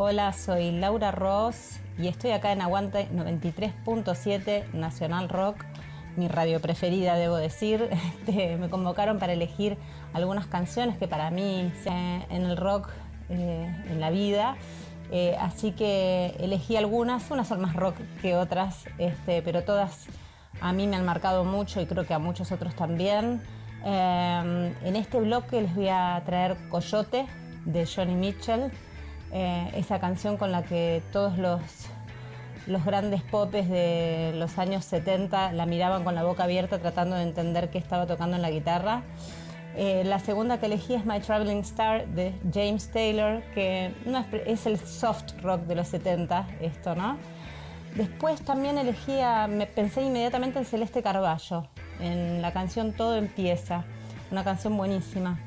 Hola, soy Laura Ross y estoy acá en Aguante 93.7 Nacional Rock, mi radio preferida, debo decir. Este, me convocaron para elegir algunas canciones que para mí en el rock eh, en la vida. Eh, así que elegí algunas, unas son más rock que otras, este, pero todas a mí me han marcado mucho y creo que a muchos otros también. Eh, en este bloque les voy a traer Coyote de Johnny Mitchell. Eh, esa canción con la que todos los, los grandes popes de los años 70 la miraban con la boca abierta tratando de entender qué estaba tocando en la guitarra. Eh, la segunda que elegí es My Traveling Star de James Taylor, que no es, el soft rock de los 70, esto, ¿no? Después también elegí, me pensé inmediatamente en Celeste Carballo, en la canción Todo Empieza, una canción buenísima.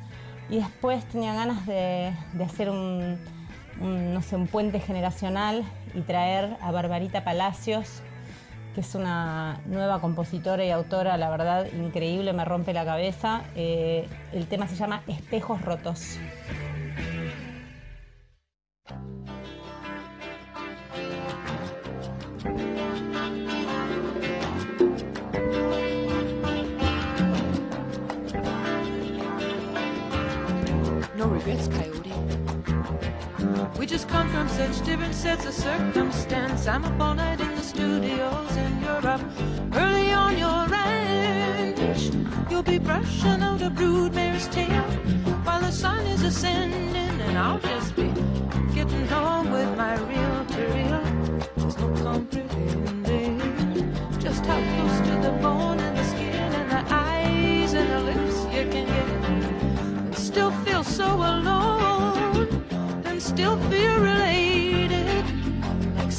Y después tenía ganas de hacer un, un, no sé, un puente generacional y traer a Barbarita Palacios, que es una nueva compositora y autora, la verdad, increíble, me rompe la cabeza. Eh, el tema se llama Espejos Rotos. it's a circumstance. I'm a a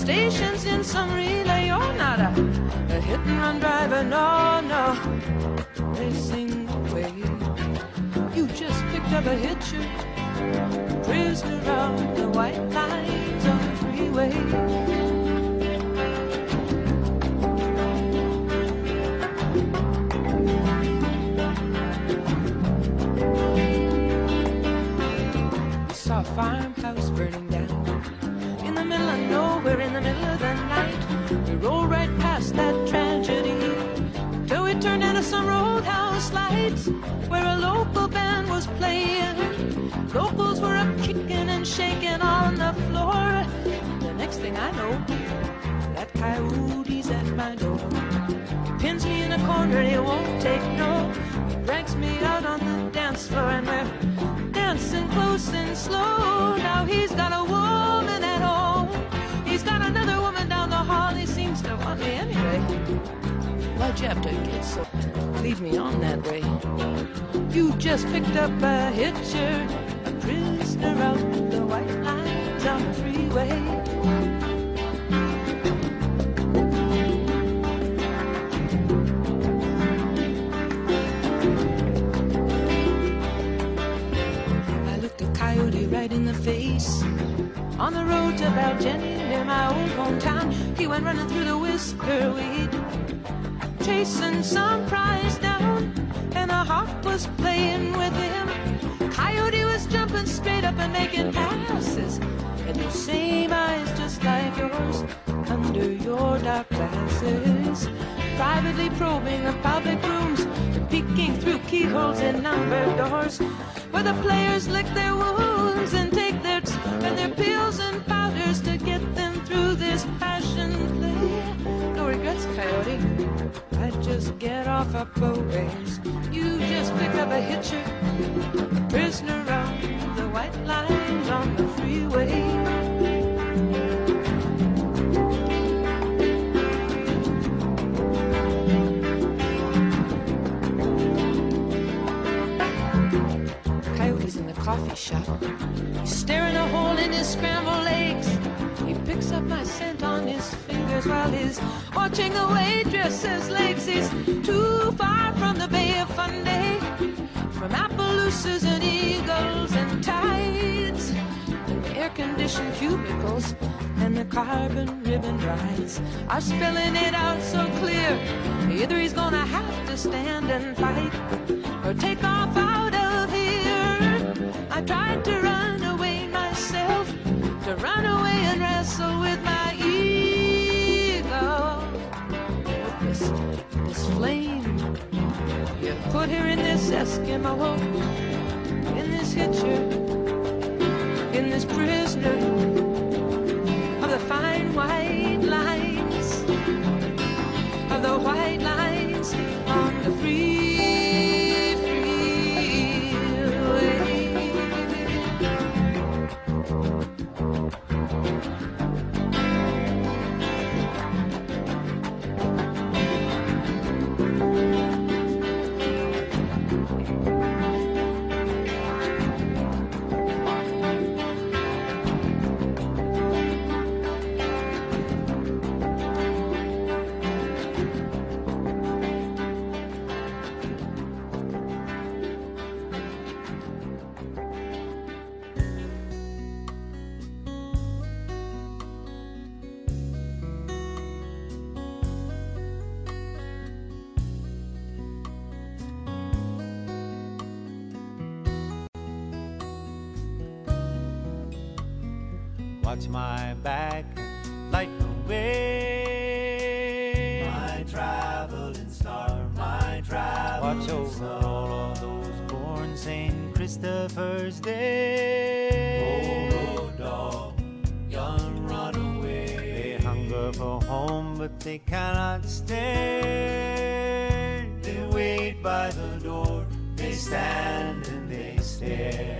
stations in some relay, you're not a, a hit and run driver, no, no. Racing away, you just picked up a hitcher. Prisoner of the white lines on the freeway. Lights where a local band was playing. Locals were up kicking and shaking on the floor. The next thing I know, that coyote's at my door. Pins me in a corner, he won't take no. He drags me out on the dance floor and we're dancing close and slow. Now he's got a woman You have to get so lead me on that way? You just picked up a hitcher, a prisoner out the white lines on the freeway. I looked a coyote right in the face. On the road to Baljenny, near my old hometown, he went running through the whisker weed, chasing some prize down, and a hawk was playing with him. Coyote was jumping straight up and making passes, and those same eyes just like yours under your dark glasses. Privately probing the public rooms, peeking through keyholes and numbered doors, where the players lick their wounds and take their t- and their pills and powders to get them through this passion play. No regrets, Coyote. Just get off a boat race. You just pick up a hitcher, prisoner on the white lines on the freeway. Coyotes in the coffee shop. Watching the waitress's legs. He's too far from the Bay of Fundy, from Appaloosas and eagles and tides, and the air-conditioned cubicles and the carbon ribbon rides are spelling it out so clear. Either he's gonna have to stand and fight or take off put her in this Eskimo, in this hitcher, in this prisoner of the fine white lines, of the white lines Watch my back, light the way. My traveling star, my traveling Watch over all of those born St. Christopher's Day. Oh, road dog, young runaway. They hunger for home, but they cannot stay. They wait by the door, they stand and they stare.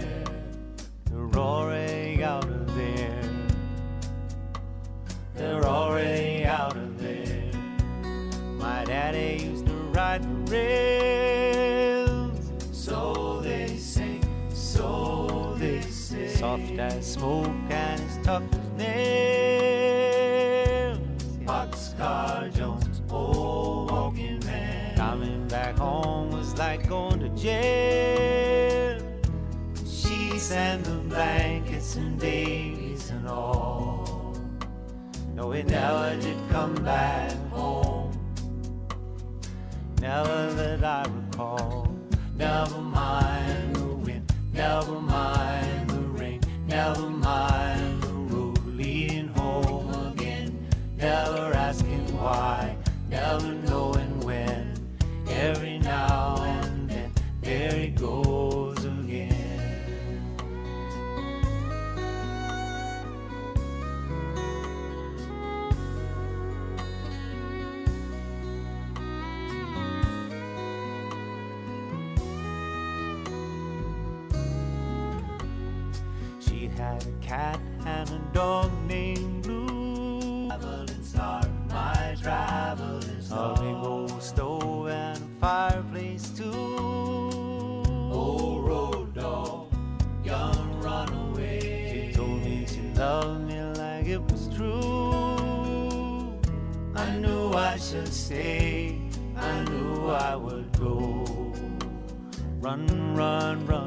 right rails. So they sing, so they sing. Soft as smoke I knew I would go. Run, run, run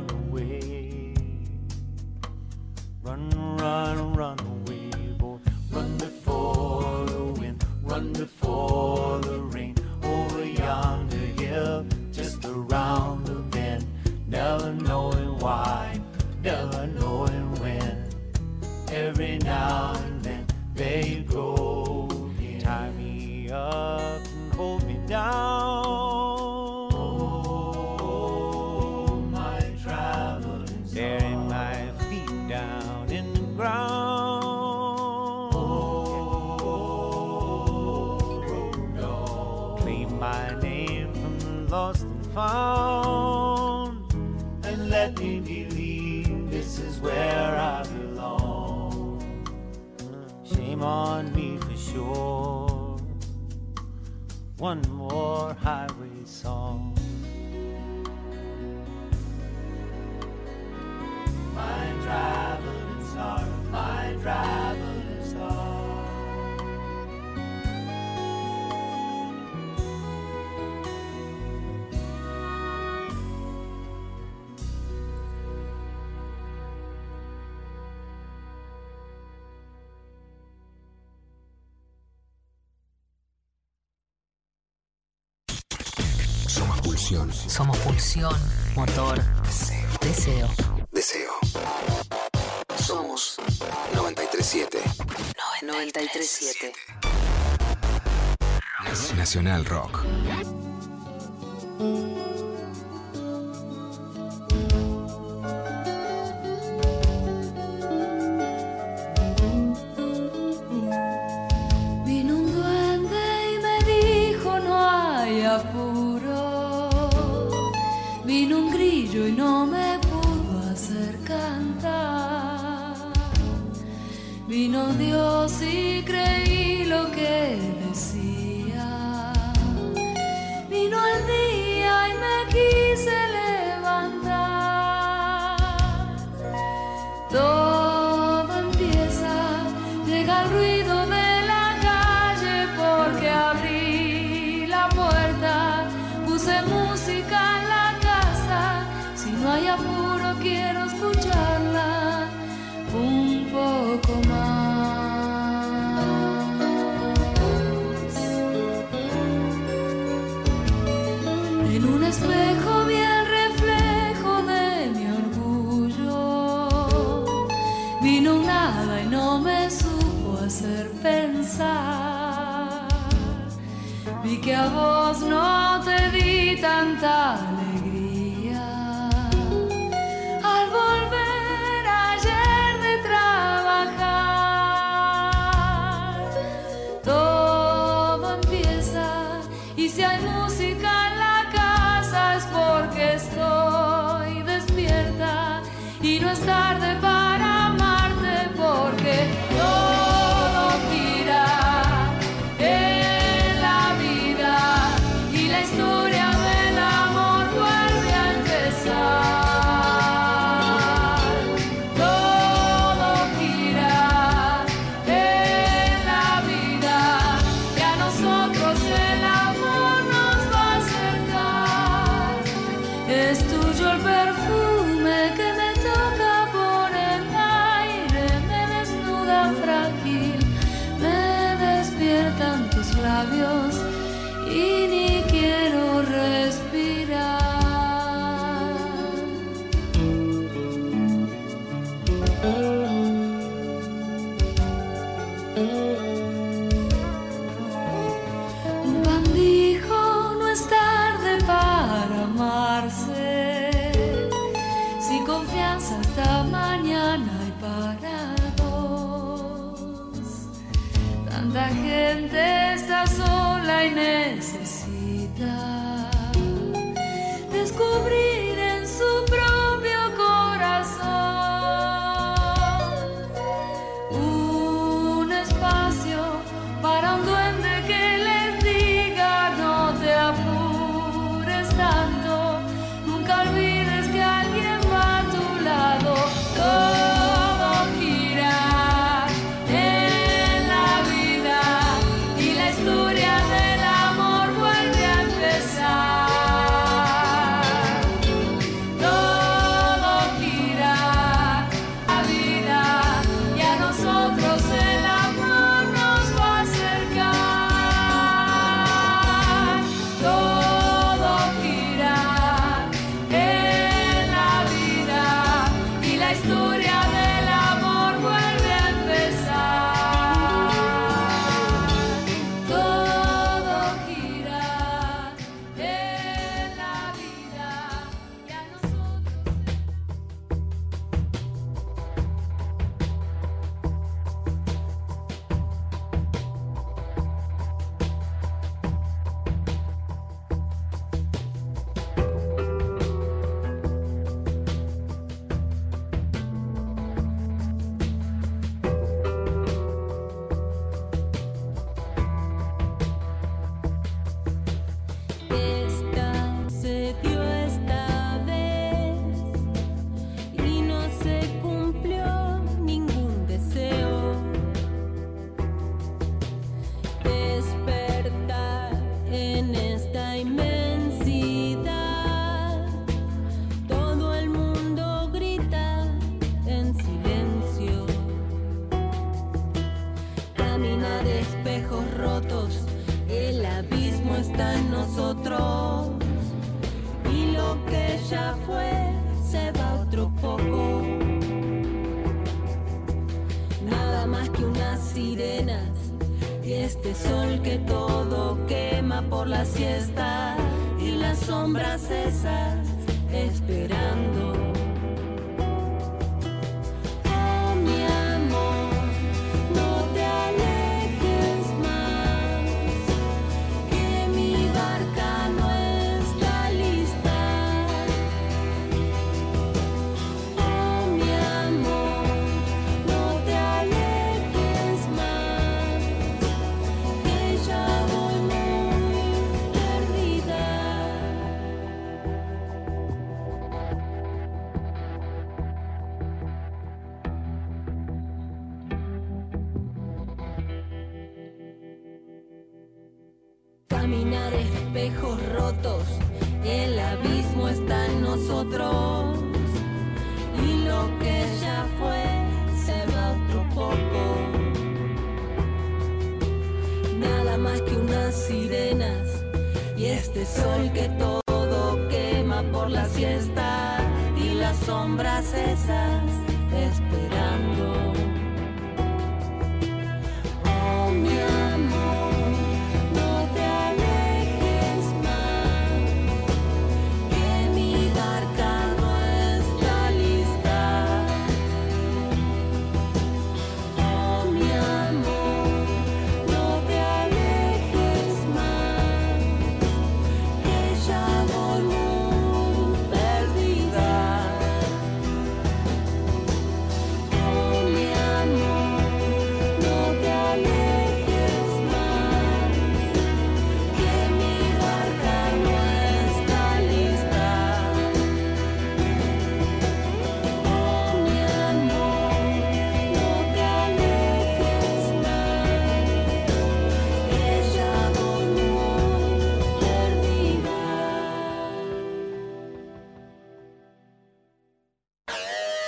my name from the lost and found, and let me believe this is where I belong. Shame on me for sure. One more highway song. My traveling and My mind. Somos pulsión, motor, deseo. Deseo. Somos 937. 937. Nacional Rock. y no me pudo hacer cantar. Vino Dios y creí. voz no te di tanta. You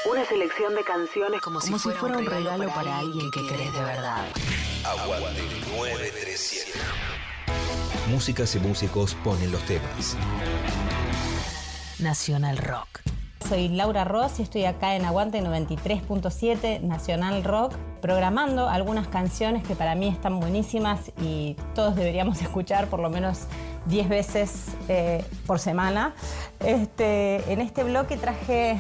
Una selección de canciones como, si, fuera, un regalo, para alguien que querés de verdad. Aguante 937. Músicas y músicos ponen los temas. Nacional Rock. Soy Laura Ross y estoy acá en Aguante 93.7 Nacional Rock, programando algunas canciones que para mí están buenísimas y todos deberíamos escuchar por lo menos 10 veces eh, por semana. Este, en este bloque traje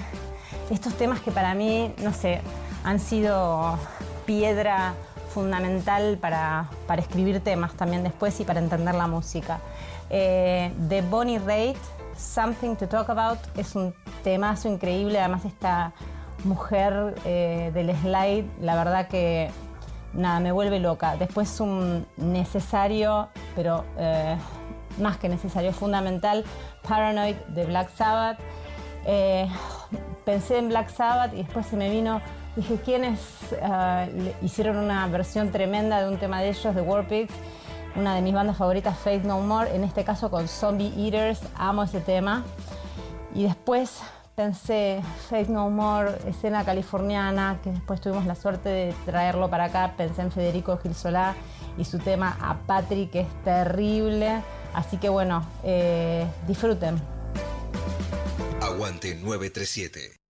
estos temas que para mí, no sé, han sido piedra fundamental para, para escribir temas también después y para entender la música. Eh, de Bonnie Raitt, Something to Talk About, es un temazo increíble, además esta mujer eh, del slide, la verdad que nada, me vuelve loca. Después un necesario, pero eh, más que necesario, fundamental, Paranoid de Black Sabbath. Eh, pensé en Black Sabbath y después se me vino, dije, ¿quiénes eh, hicieron una versión tremenda de un tema de ellos, de War Pigs? Una de mis bandas favoritas, Faith No More, en este caso con Zombie Eaters, amo ese tema. Y después pensé, Faith No More, escena californiana, que después tuvimos la suerte de traerlo para acá. Pensé en Federico Gil Solá y su tema A Patrick, que es terrible. Así que bueno, eh, disfruten. Aguante 937.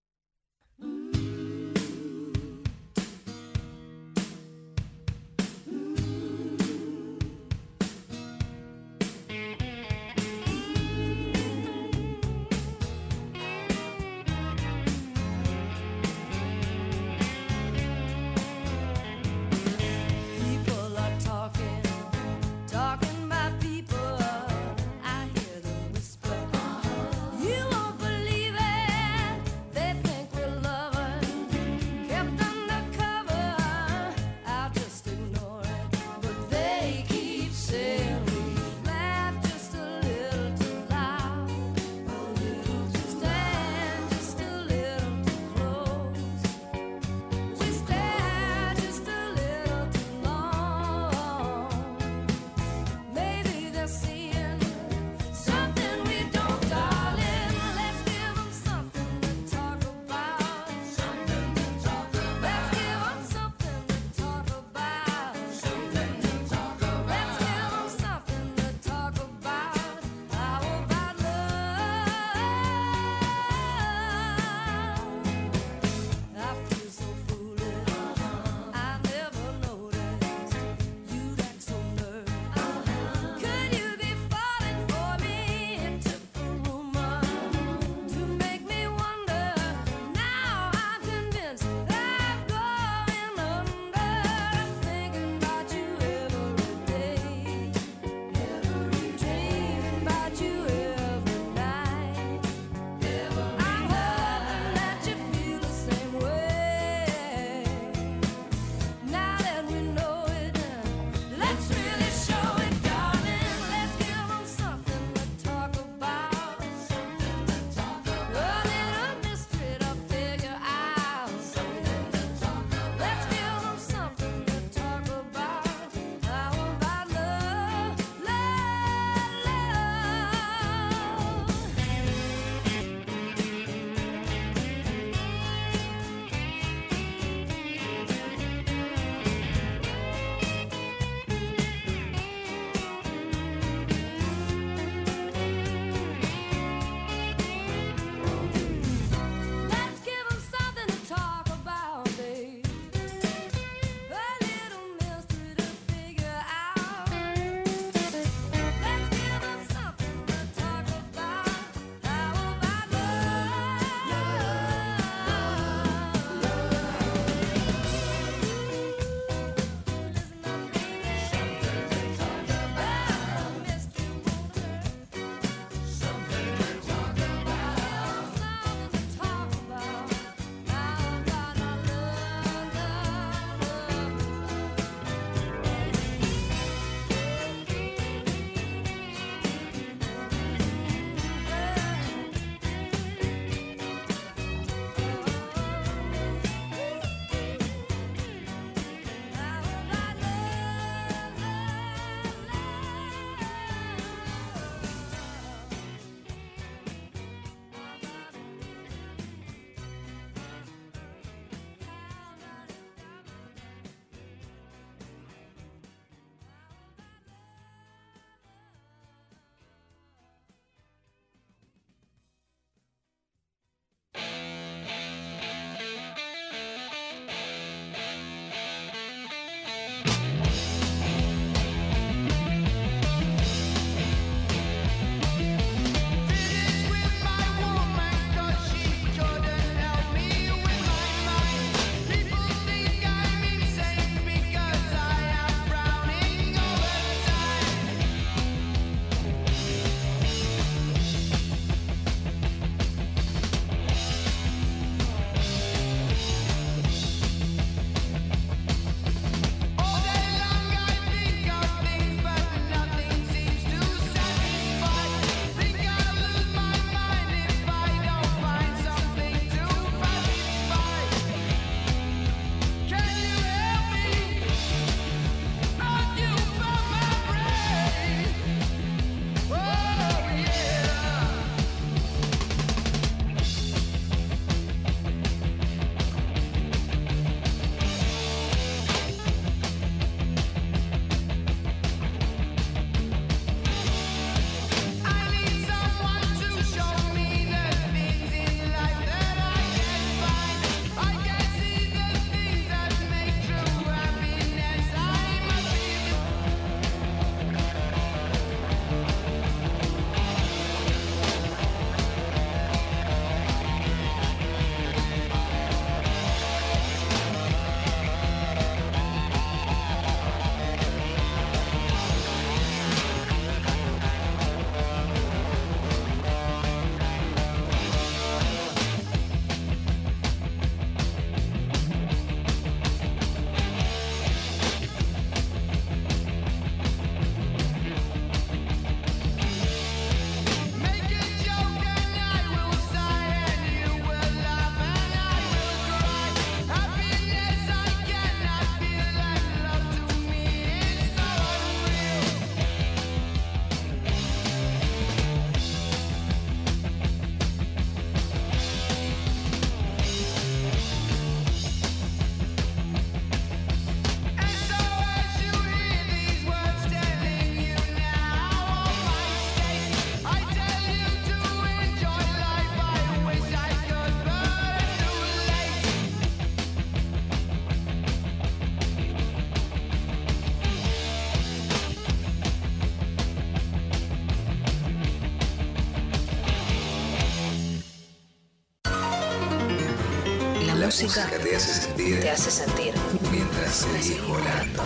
Música te hace sentir te hace sentir. mientras seguís volando.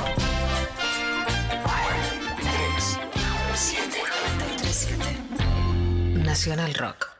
937 Nacional Rock.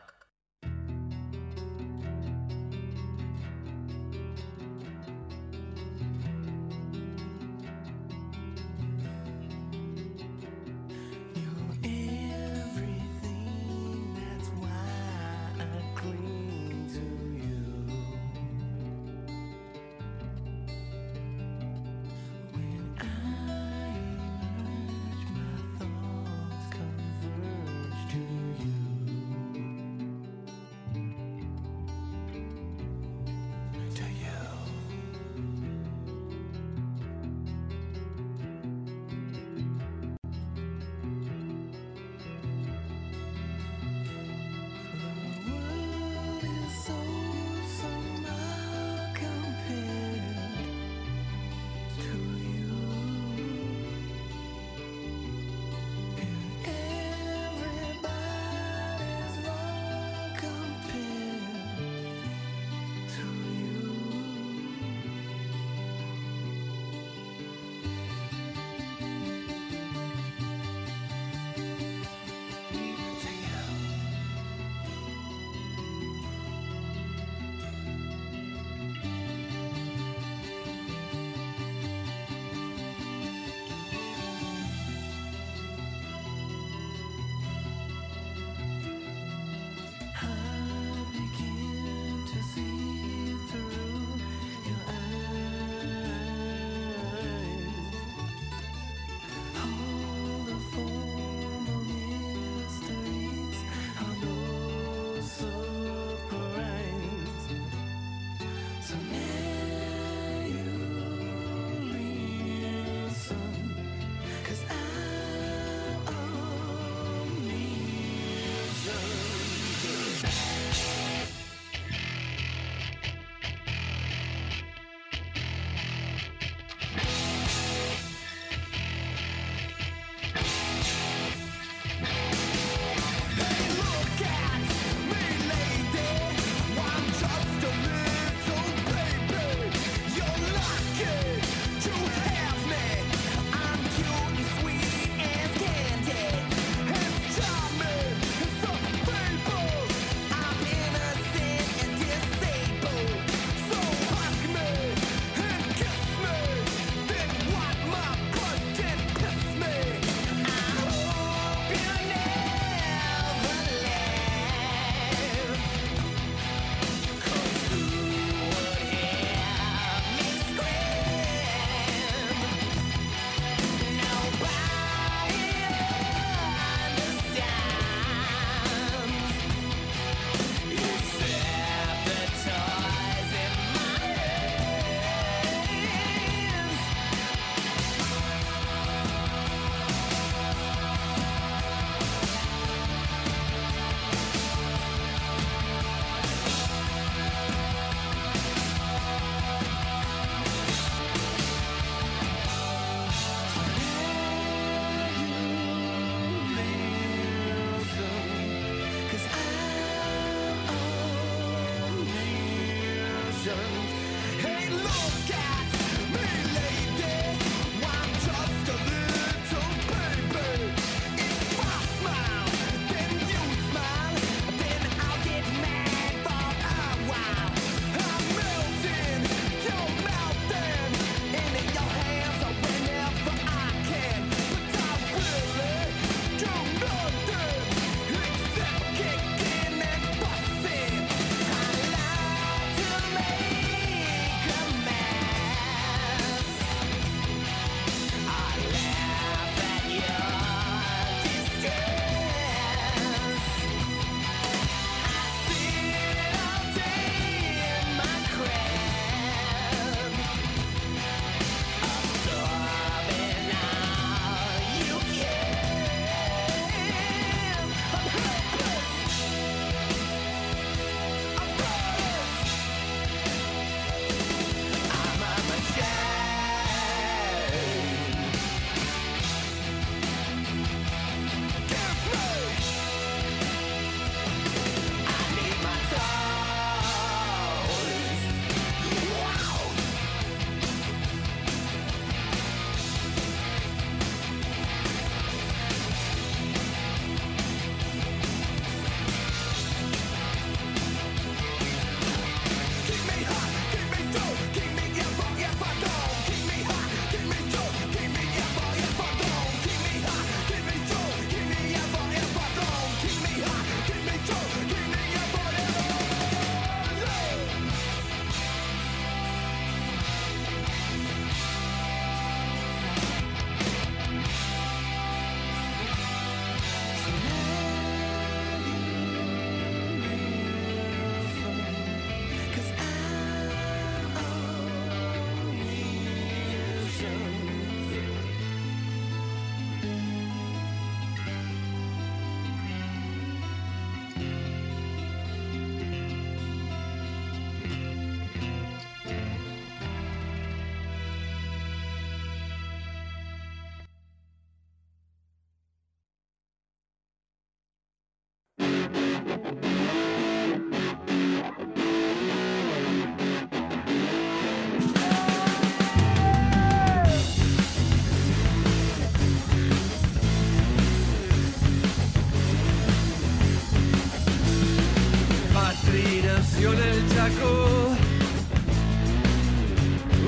Sacó.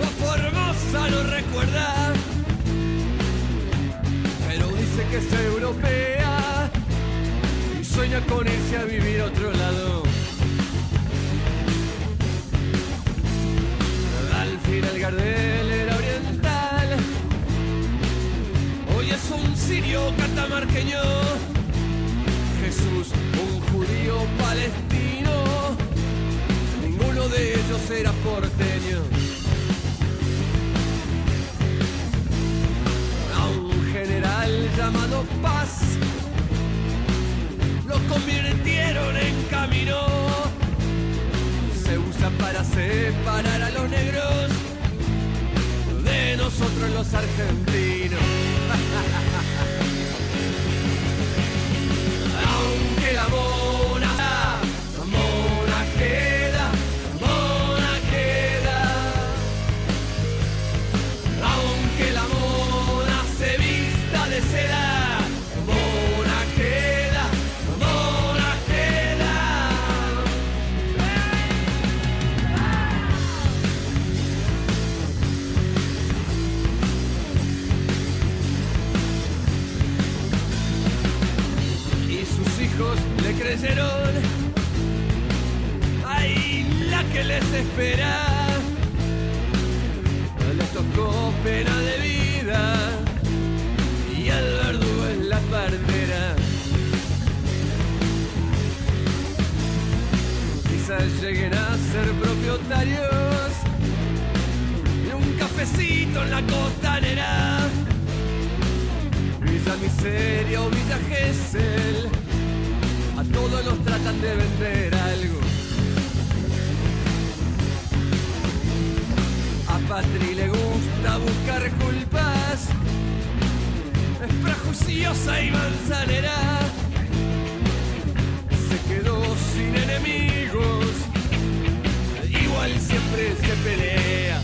A Formosa no recuerda, pero dice que es europea y sueña con irse a vivir a otro lado. Al final Gardel era oriental, hoy es un sirio catamarqueño. Jesús, un judío palestino, de ellos era porteño. A un general llamado Paz lo convirtieron en camino. Se usa para separar a los negros de nosotros los argentinos. Aunque la mona, mona queda, que les tocó pena de vida y al verdugo es la partera. Quizás lleguen a ser propietarios de un cafecito en la costanera. Villa Miseria o Villa Gesell, a todos los tratan de vender Le gusta buscar culpas, es prejuiciosa y manzanera. Se quedó sin enemigos, igual siempre se pelea.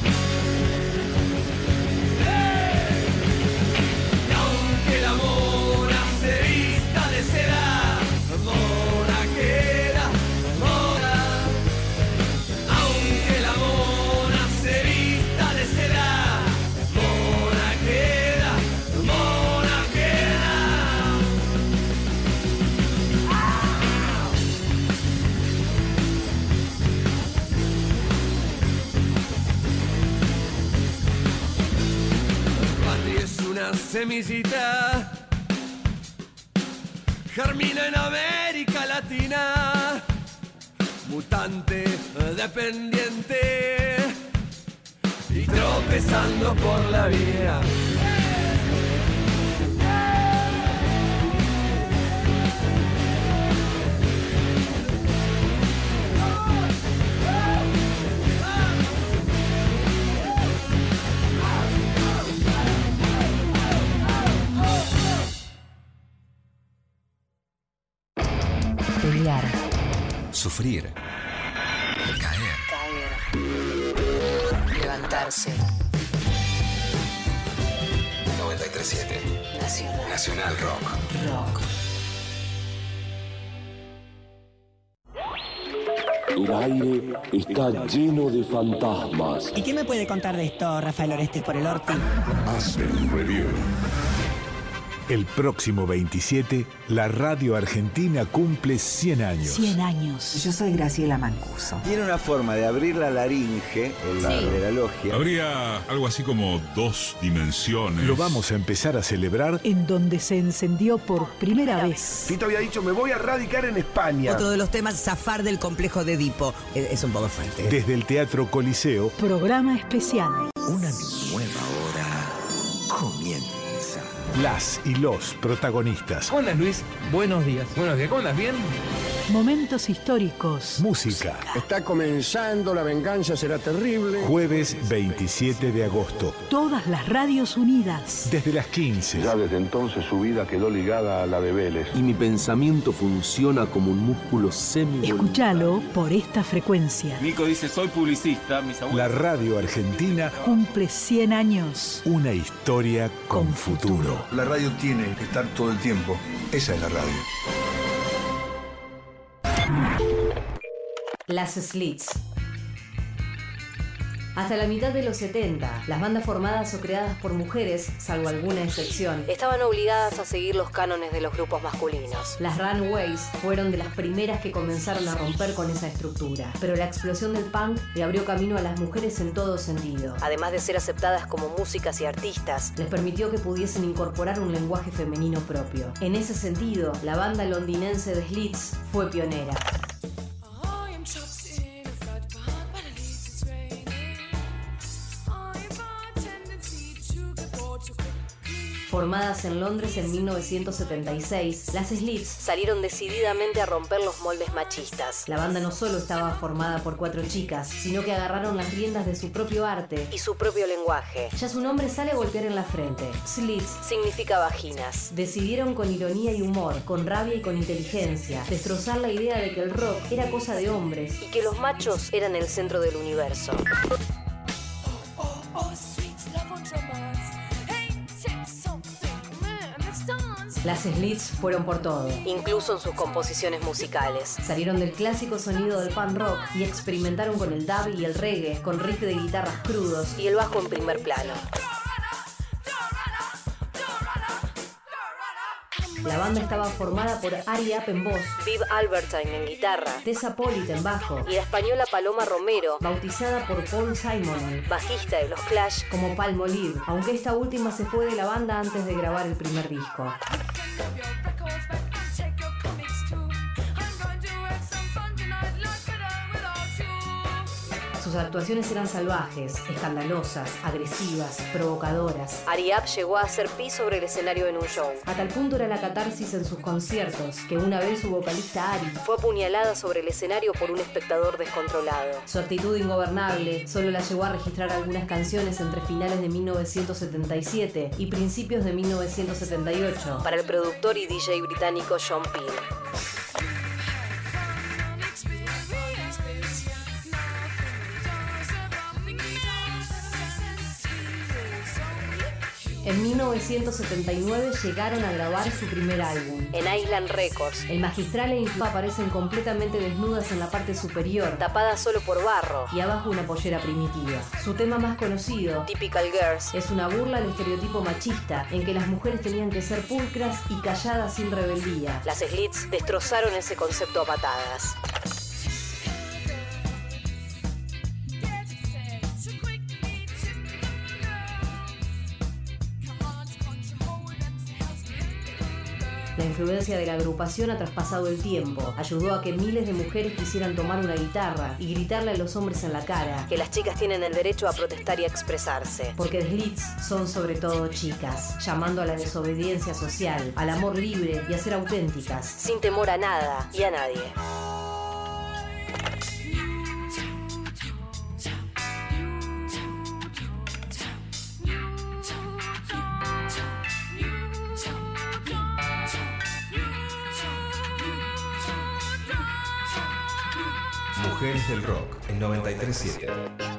Semillita, germina en América Latina, mutante, dependiente. Y tropezando por la vida. Sufrir. Caer. Caer. Levantarse. 937. Nacional. Nacional Rock. Rock. El aire está lleno de fantasmas. ¿Y qué me puede contar de esto, Rafael Orestes por el Orti? Aspen Review. El próximo 27, la radio argentina cumple 100 años. 100 años. Yo soy Graciela Mancuso. Tiene una forma de abrir la laringe en la, Sí. de la logia. Habría algo así como dos dimensiones. Lo vamos a empezar a celebrar En donde se encendió por primera vez. Tito había dicho, me voy a radicar en España. Otro de los temas, zafar del complejo de Edipo. Es, es un poco fuerte. desde el Teatro Coliseo. Programa especial. Una nueva hora comienza. Las y los protagonistas. ¿Cómo andas, Luis? Buenos días. Buenos días. ¿Cómo andas? ¿Bien? Momentos históricos. Música. Está comenzando, la venganza será terrible. Jueves 27 de agosto. Todas las radios unidas. Desde las 15. Ya desde entonces su vida quedó ligada a la de Vélez. Y mi pensamiento funciona como un músculo semi Escúchalo por esta frecuencia. Nico dice, soy publicista, mis abuelos. La radio argentina, Cumple 100 años. una historia con futuro. La radio tiene que estar todo el tiempo. Esa es la radio. Las Slits. Hasta la mitad de los 70, las bandas formadas o creadas por mujeres, salvo alguna excepción, estaban obligadas a seguir los cánones de los grupos masculinos. Las Runways fueron de las primeras que comenzaron a romper con esa estructura, pero la explosión del punk le abrió camino a las mujeres en todo sentido. Además de ser aceptadas como músicas y artistas, les permitió que pudiesen incorporar un lenguaje femenino propio. En ese sentido, la banda londinense de Slits fue pionera. Formadas en Londres en 1976, las Slits salieron decididamente a romper los moldes machistas. La banda no solo estaba formada por cuatro chicas, sino que agarraron las riendas de su propio arte y su propio lenguaje. Ya su nombre sale a golpear en la frente. Slits significa vaginas. Decidieron con ironía y humor, con rabia y con inteligencia, destrozar la idea de que el rock era cosa de hombres y que los machos eran el centro del universo. Las Slits fueron por todo, incluso en sus composiciones musicales. Salieron del clásico sonido del punk rock y experimentaron con el dub y el reggae, con riff de guitarras crudos y el bajo en primer plano. La banda estaba formada por Ari App en voz, Viv Albertine en guitarra, Tessa Pollitt en bajo y la española Paloma Romero, bautizada por Paul Simon, bajista de los Clash, como Palmolive, aunque esta última se fue de la banda antes de grabar el primer disco. Sus actuaciones eran salvajes, escandalosas, agresivas, provocadoras. Ariap llegó a hacer pis sobre el escenario en un show. A tal punto era la catarsis en sus conciertos, que una vez su vocalista Ari fue apuñalada sobre el escenario por un espectador descontrolado. Su actitud ingobernable solo la llevó a registrar algunas canciones entre finales de 1977 y principios de 1978 para el productor y DJ británico Sean Peel. En 1979 llegaron a grabar su primer álbum, en Island Records. El magistral e Influ aparecen completamente desnudas en la parte superior, tapadas solo por barro, y abajo una pollera primitiva. Su tema más conocido, Typical Girls, es una burla al estereotipo machista, en que las mujeres tenían que ser pulcras y calladas sin rebeldía. Las Slits destrozaron ese concepto a patadas. La influencia de la agrupación ha traspasado el tiempo. Ayudó a que miles de mujeres quisieran tomar una guitarra y gritarle a los hombres en la cara que las chicas tienen el derecho a protestar y a expresarse. Porque Slits son sobre todo chicas, llamando a la desobediencia social, al amor libre y a ser auténticas, sin temor a nada y a nadie. Del Rock en 937.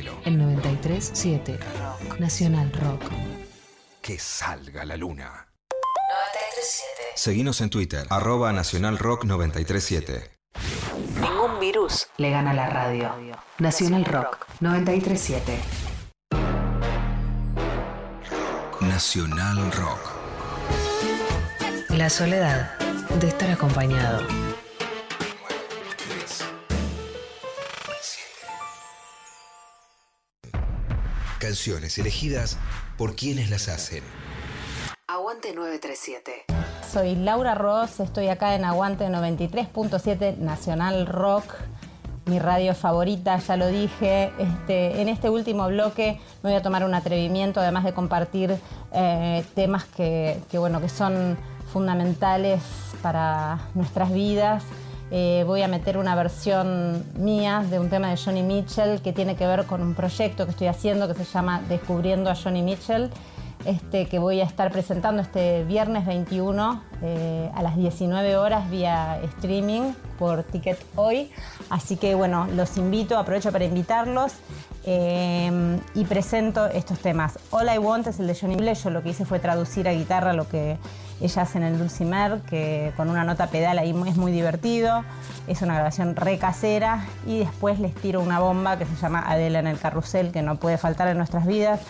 D'Angelo. En 93.7 Rock. Nacional Rock. Que salga la luna. 93.7. Seguinos en Twitter, arroba Nacional Rock 937. Ningún virus le gana a la radio. Nacional Rock 93.7. Nacional Rock. La soledad de estar acompañado. Canciones elegidas por quienes las hacen. Aguante 937. Soy Laura Ross, estoy acá en Aguante 93.7 Nacional Rock, mi radio favorita, ya lo dije. Este, en este último bloque me voy a tomar un atrevimiento, además de compartir eh, temas que, que, bueno, que son fundamentales para nuestras vidas eh, voy a meter una versión mía de un tema de Johnny Mitchell que tiene que ver con un proyecto que estoy haciendo que se llama Descubriendo a Johnny Mitchell, este, que voy a estar presentando este viernes 21 eh, a las 19 horas vía streaming por Ticket Hoy. Así que bueno, los invito, aprovecho para invitarlos eh, y presento estos temas. All I Want es el de Johnny Mitchell, yo lo que hice fue traducir a guitarra lo que ella hace en el Dulcimer, que con una nota pedal ahí es muy divertido. Es una grabación re casera y después les tiro una bomba que se llama Adela en el carrusel, que no puede faltar en nuestras vidas.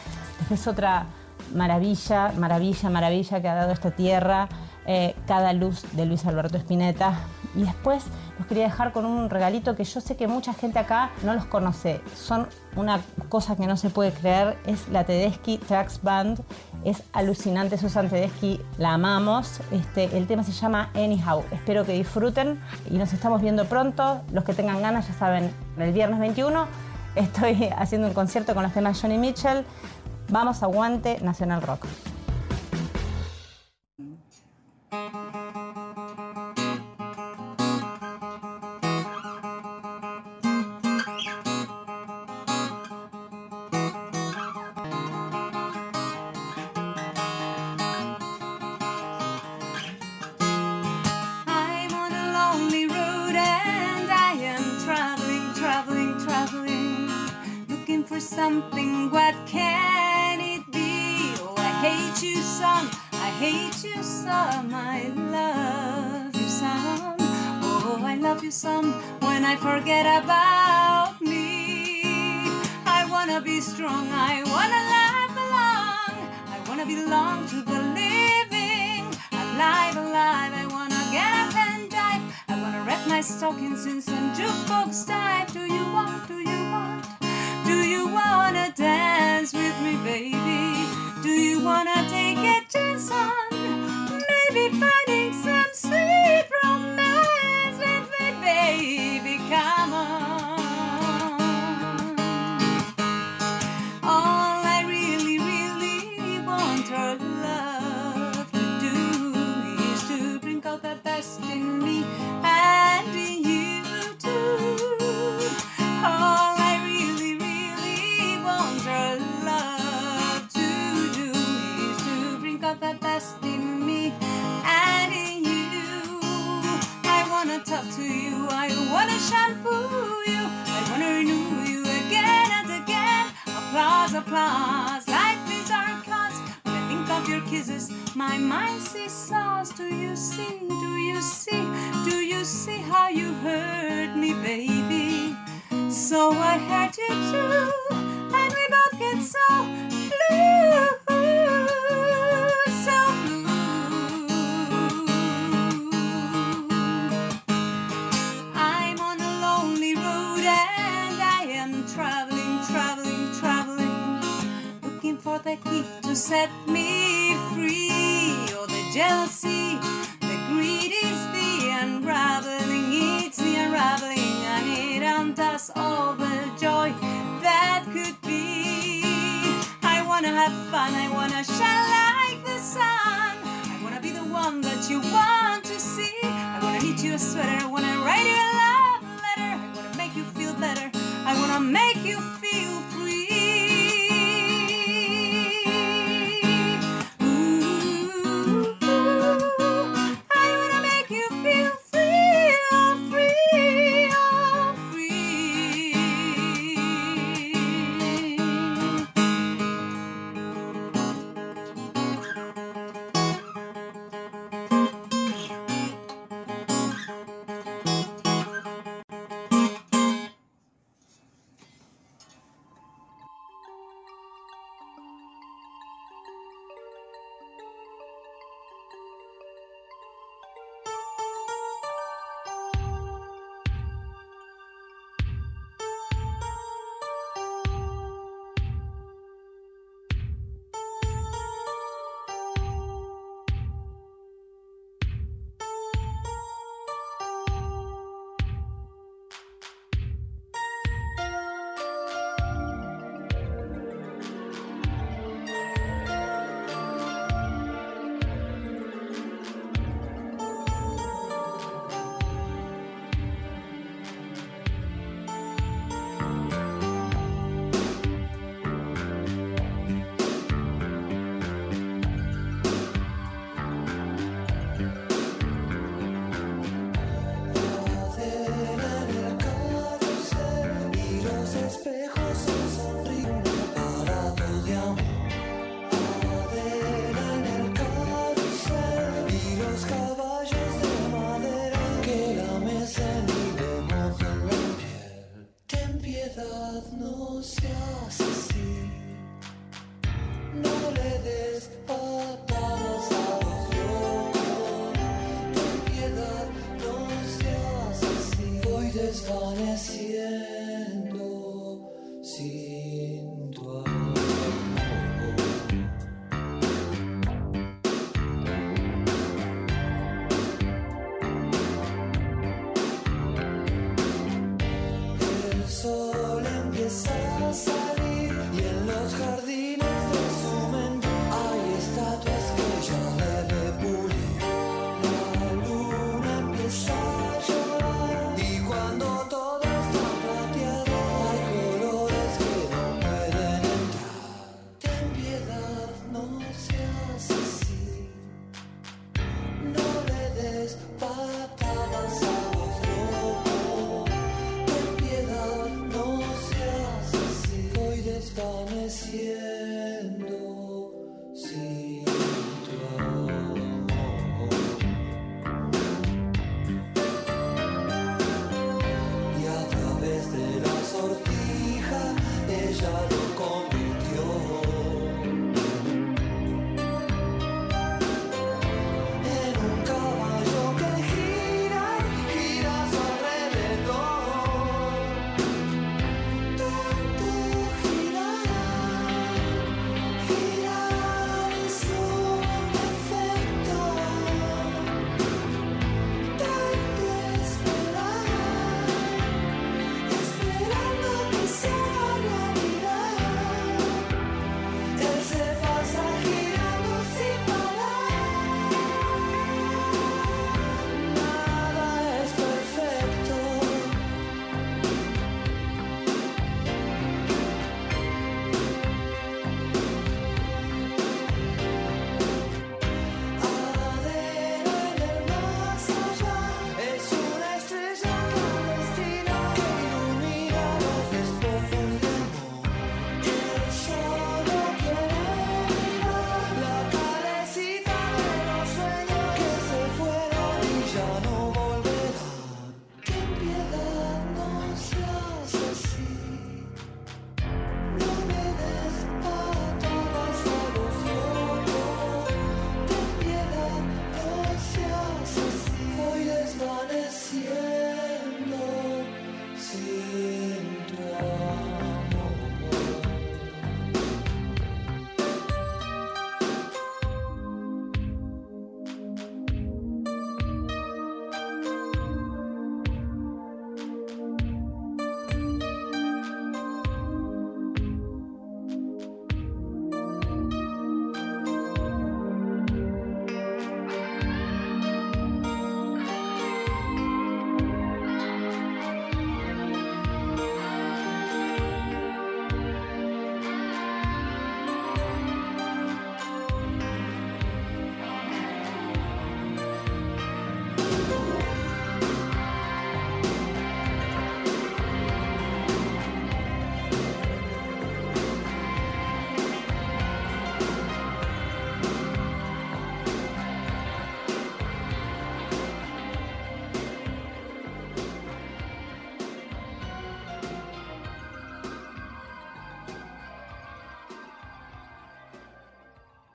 Es otra maravilla, maravilla, maravilla que ha dado esta tierra, eh, cada luz de Luis Alberto Spinetta. Y después los quería dejar con un regalito que yo sé que mucha gente acá no los conoce. Son una cosa que no se puede creer, es la Tedeschi Tracks Band. Es alucinante Susan Tedeschi, la amamos. Este, el tema se llama Anyhow. Espero que disfruten y nos estamos viendo pronto. Los que tengan ganas ya saben, el viernes 21 estoy haciendo un concierto con los temas Johnny Mitchell. Vamos, aguante Nacional Rock. Something. What can it be? Oh, I hate you some, I hate you some, I love you some. Oh, I love you some when I forget about me. I wanna be strong, I wanna laugh along, I wanna belong to the living. Alive, alive, I wanna get up and dive. I wanna wrap my stockings in some jukebox dive. Do you want, do 心中。